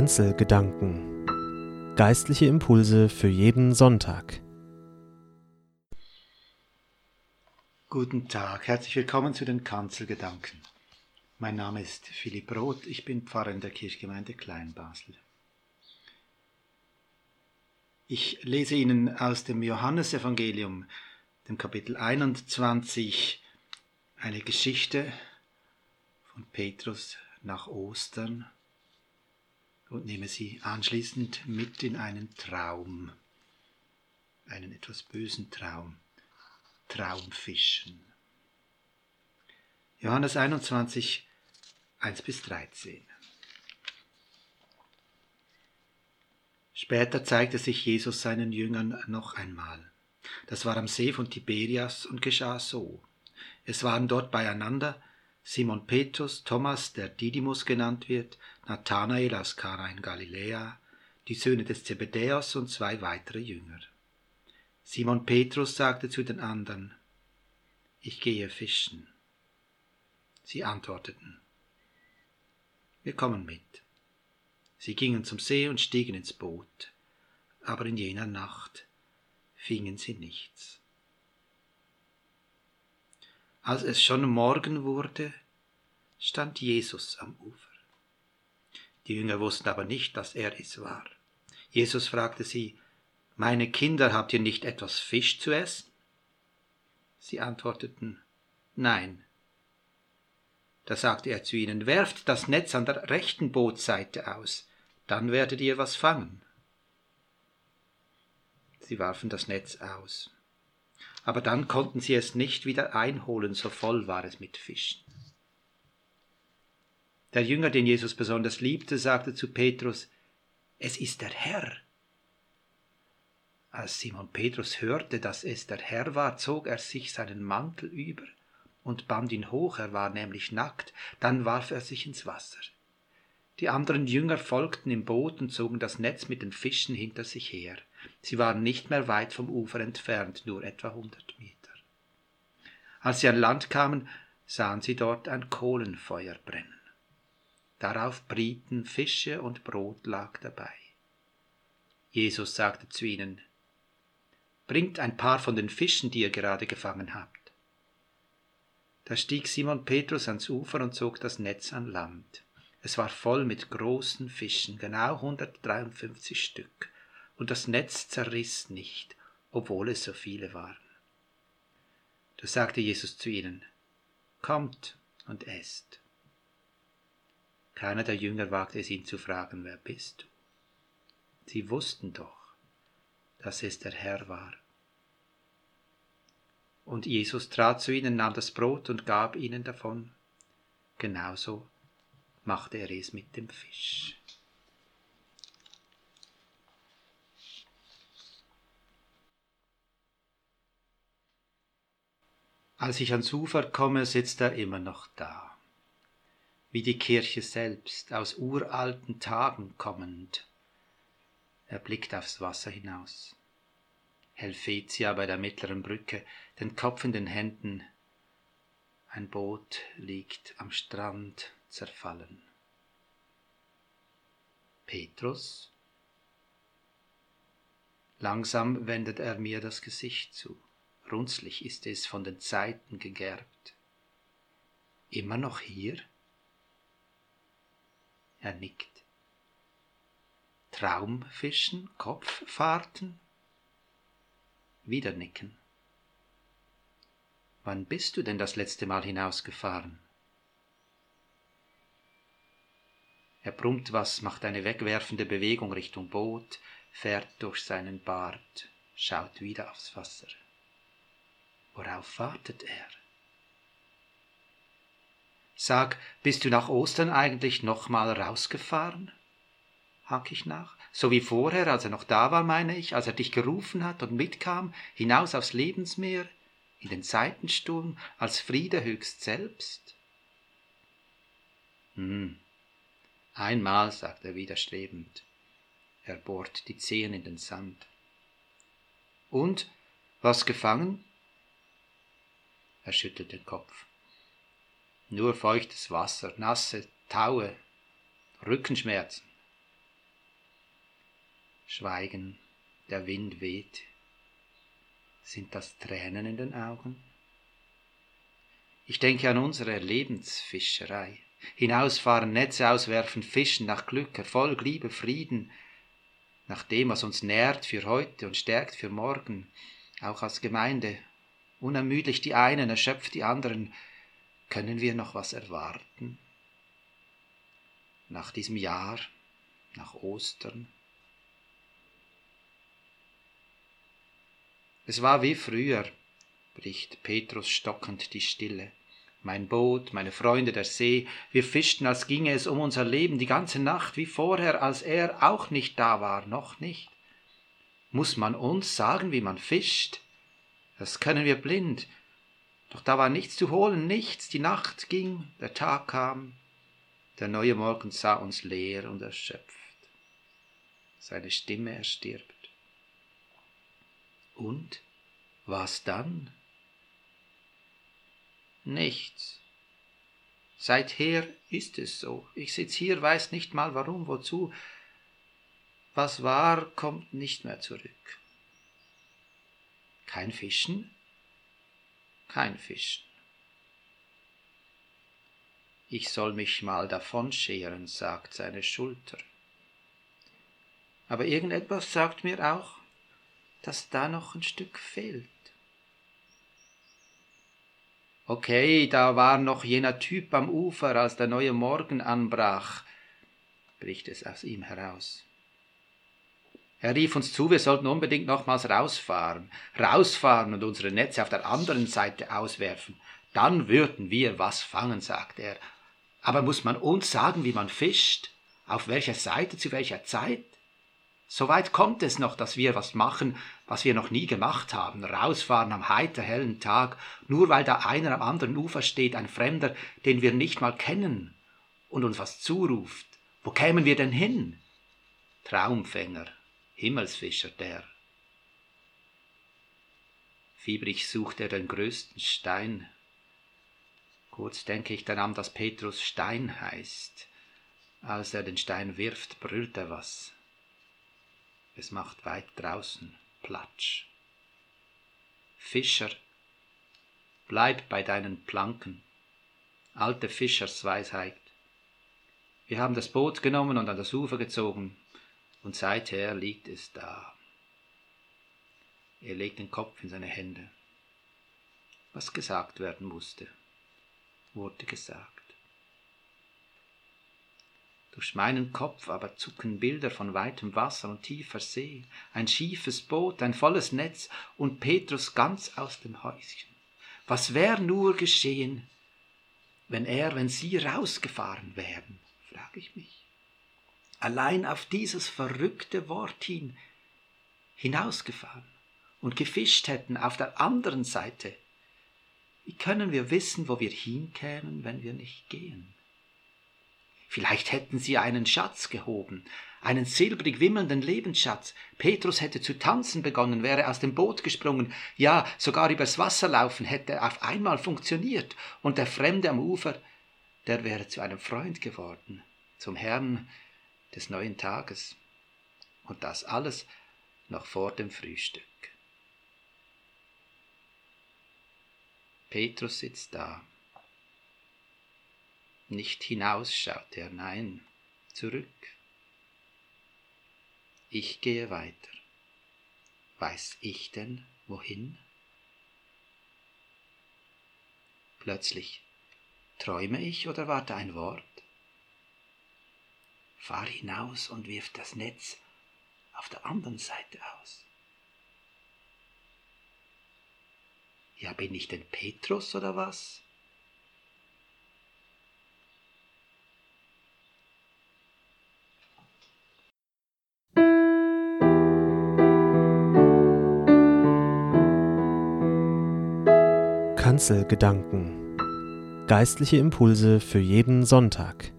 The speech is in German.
Kanzelgedanken. Geistliche Impulse für jeden Sonntag. Guten Tag, herzlich willkommen zu den Kanzelgedanken. Mein Name ist Philipp Roth, ich bin Pfarrer in der Kirchgemeinde Kleinbasel. Ich lese Ihnen aus dem Johannesevangelium, dem Kapitel 21, eine Geschichte von Petrus nach Ostern und nehme sie anschließend mit in einen Traum, einen etwas bösen Traum, Traumfischen. Johannes 21, 1 bis 13. Später zeigte sich Jesus seinen Jüngern noch einmal. Das war am See von Tiberias und geschah so. Es waren dort beieinander Simon Petrus, Thomas, der Didymus genannt wird, Nathanael aus Kana in Galiläa, die Söhne des Zebedäus und zwei weitere Jünger. Simon Petrus sagte zu den anderen, Ich gehe fischen. Sie antworteten, Wir kommen mit. Sie gingen zum See und stiegen ins Boot, aber in jener Nacht fingen sie nichts. Als es schon Morgen wurde, stand Jesus am Ufer. Die Jünger wussten aber nicht, dass er es war. Jesus fragte sie, Meine Kinder, habt ihr nicht etwas Fisch zu essen? Sie antworteten, Nein. Da sagte er zu ihnen, Werft das Netz an der rechten Bootseite aus, dann werdet ihr was fangen. Sie warfen das Netz aus aber dann konnten sie es nicht wieder einholen, so voll war es mit Fischen. Der Jünger, den Jesus besonders liebte, sagte zu Petrus, Es ist der Herr. Als Simon Petrus hörte, dass es der Herr war, zog er sich seinen Mantel über und band ihn hoch, er war nämlich nackt, dann warf er sich ins Wasser. Die anderen Jünger folgten im Boot und zogen das Netz mit den Fischen hinter sich her. Sie waren nicht mehr weit vom Ufer entfernt, nur etwa hundert Meter. Als sie an Land kamen, sahen sie dort ein Kohlenfeuer brennen. Darauf brieten Fische und Brot lag dabei. Jesus sagte zu ihnen, Bringt ein paar von den Fischen, die ihr gerade gefangen habt. Da stieg Simon Petrus ans Ufer und zog das Netz an Land. Es war voll mit großen Fischen, genau 153 Stück, und das Netz zerriss nicht, obwohl es so viele waren. Da sagte Jesus zu ihnen, Kommt und esst. Keiner der Jünger wagte es ihn zu fragen, wer bist du? Sie wussten doch, dass es der Herr war. Und Jesus trat zu ihnen, nahm das Brot und gab ihnen davon, genauso machte er es mit dem Fisch. Als ich ans Ufer komme, sitzt er immer noch da, wie die Kirche selbst, aus uralten Tagen kommend. Er blickt aufs Wasser hinaus. Helvetia bei der mittleren Brücke, den Kopf in den Händen. Ein Boot liegt am Strand zerfallen. Petrus? Langsam wendet er mir das Gesicht zu. Runzlig ist es von den Zeiten gegerbt. Immer noch hier? Er nickt. Traumfischen, Kopffahrten? Wieder nicken. Wann bist du denn das letzte Mal hinausgefahren? Er brummt was, macht eine wegwerfende Bewegung Richtung Boot, fährt durch seinen Bart, schaut wieder aufs Wasser. Worauf wartet er? Sag, bist du nach Ostern eigentlich nochmal rausgefahren? hak ich nach. So wie vorher, als er noch da war, meine ich, als er dich gerufen hat und mitkam, hinaus aufs Lebensmeer, in den Seitensturm, als Friede höchst selbst? Hm, Einmal, sagt er widerstrebend. Er bohrt die Zehen in den Sand. Und, was gefangen? Er schüttelt den Kopf. Nur feuchtes Wasser, nasse Taue, Rückenschmerzen. Schweigen, der Wind weht. Sind das Tränen in den Augen? Ich denke an unsere Lebensfischerei. Hinausfahren, Netze auswerfen, fischen nach Glück, Erfolg, Liebe, Frieden, nach dem, was uns nährt für heute und stärkt für morgen, auch als Gemeinde, unermüdlich die einen, erschöpft die anderen, können wir noch was erwarten? Nach diesem Jahr, nach Ostern, Es war wie früher, bricht Petrus stockend die Stille. Mein Boot, meine Freunde der See, wir fischten, als ginge es um unser Leben die ganze Nacht, wie vorher, als er auch nicht da war, noch nicht. Muss man uns sagen, wie man fischt? Das können wir blind. Doch da war nichts zu holen, nichts. Die Nacht ging, der Tag kam, der neue Morgen sah uns leer und erschöpft. Seine Stimme erstirbt. Und was dann? Nichts. Seither ist es so. Ich sitz hier, weiß nicht mal warum, wozu. Was war, kommt nicht mehr zurück. Kein Fischen? Kein Fischen. Ich soll mich mal davonscheren, sagt seine Schulter. Aber irgendetwas sagt mir auch, dass da noch ein Stück fehlt. Okay, da war noch jener Typ am Ufer, als der neue Morgen anbrach, bricht es aus ihm heraus. Er rief uns zu, wir sollten unbedingt nochmals rausfahren, rausfahren und unsere Netze auf der anderen Seite auswerfen. Dann würden wir was fangen, sagt er. Aber muss man uns sagen, wie man fischt? Auf welcher Seite, zu welcher Zeit? So weit kommt es noch, dass wir was machen, was wir noch nie gemacht haben, rausfahren am heiter hellen Tag, nur weil da einer am anderen Ufer steht, ein Fremder, den wir nicht mal kennen, und uns was zuruft. Wo kämen wir denn hin? Traumfänger, Himmelsfischer der. Fiebrig sucht er den größten Stein. Kurz denke ich dann an, dass Petrus Stein heißt. Als er den Stein wirft, brüllt er was. Es macht weit draußen Platsch. Fischer, bleib bei deinen Planken. Alte Fischersweisheit. Wir haben das Boot genommen und an das Ufer gezogen, und seither liegt es da. Er legt den Kopf in seine Hände. Was gesagt werden musste, wurde gesagt. Durch meinen Kopf aber zucken Bilder von weitem Wasser und tiefer See, ein schiefes Boot, ein volles Netz und Petrus ganz aus dem Häuschen. Was wär nur geschehen, wenn er, wenn sie rausgefahren wären. Allein auf dieses verrückte Wort hin, hinausgefahren und gefischt hätten auf der anderen Seite. Wie können wir wissen, wo wir hinkämen, wenn wir nicht gehen? Vielleicht hätten sie einen Schatz gehoben, einen silbrig wimmelnden Lebensschatz. Petrus hätte zu tanzen begonnen, wäre aus dem Boot gesprungen, ja, sogar übers Wasser laufen hätte auf einmal funktioniert, und der Fremde am Ufer, der wäre zu einem Freund geworden, zum Herrn des neuen Tages. Und das alles noch vor dem Frühstück. Petrus sitzt da, nicht hinaus schaut er, nein, zurück. Ich gehe weiter. Weiß ich denn, wohin? Plötzlich träume ich oder warte ein Wort? Fahr hinaus und wirf das Netz auf der anderen Seite aus. Ja, bin ich denn Petrus oder was? Kanzelgedanken. Geistliche Impulse für jeden Sonntag.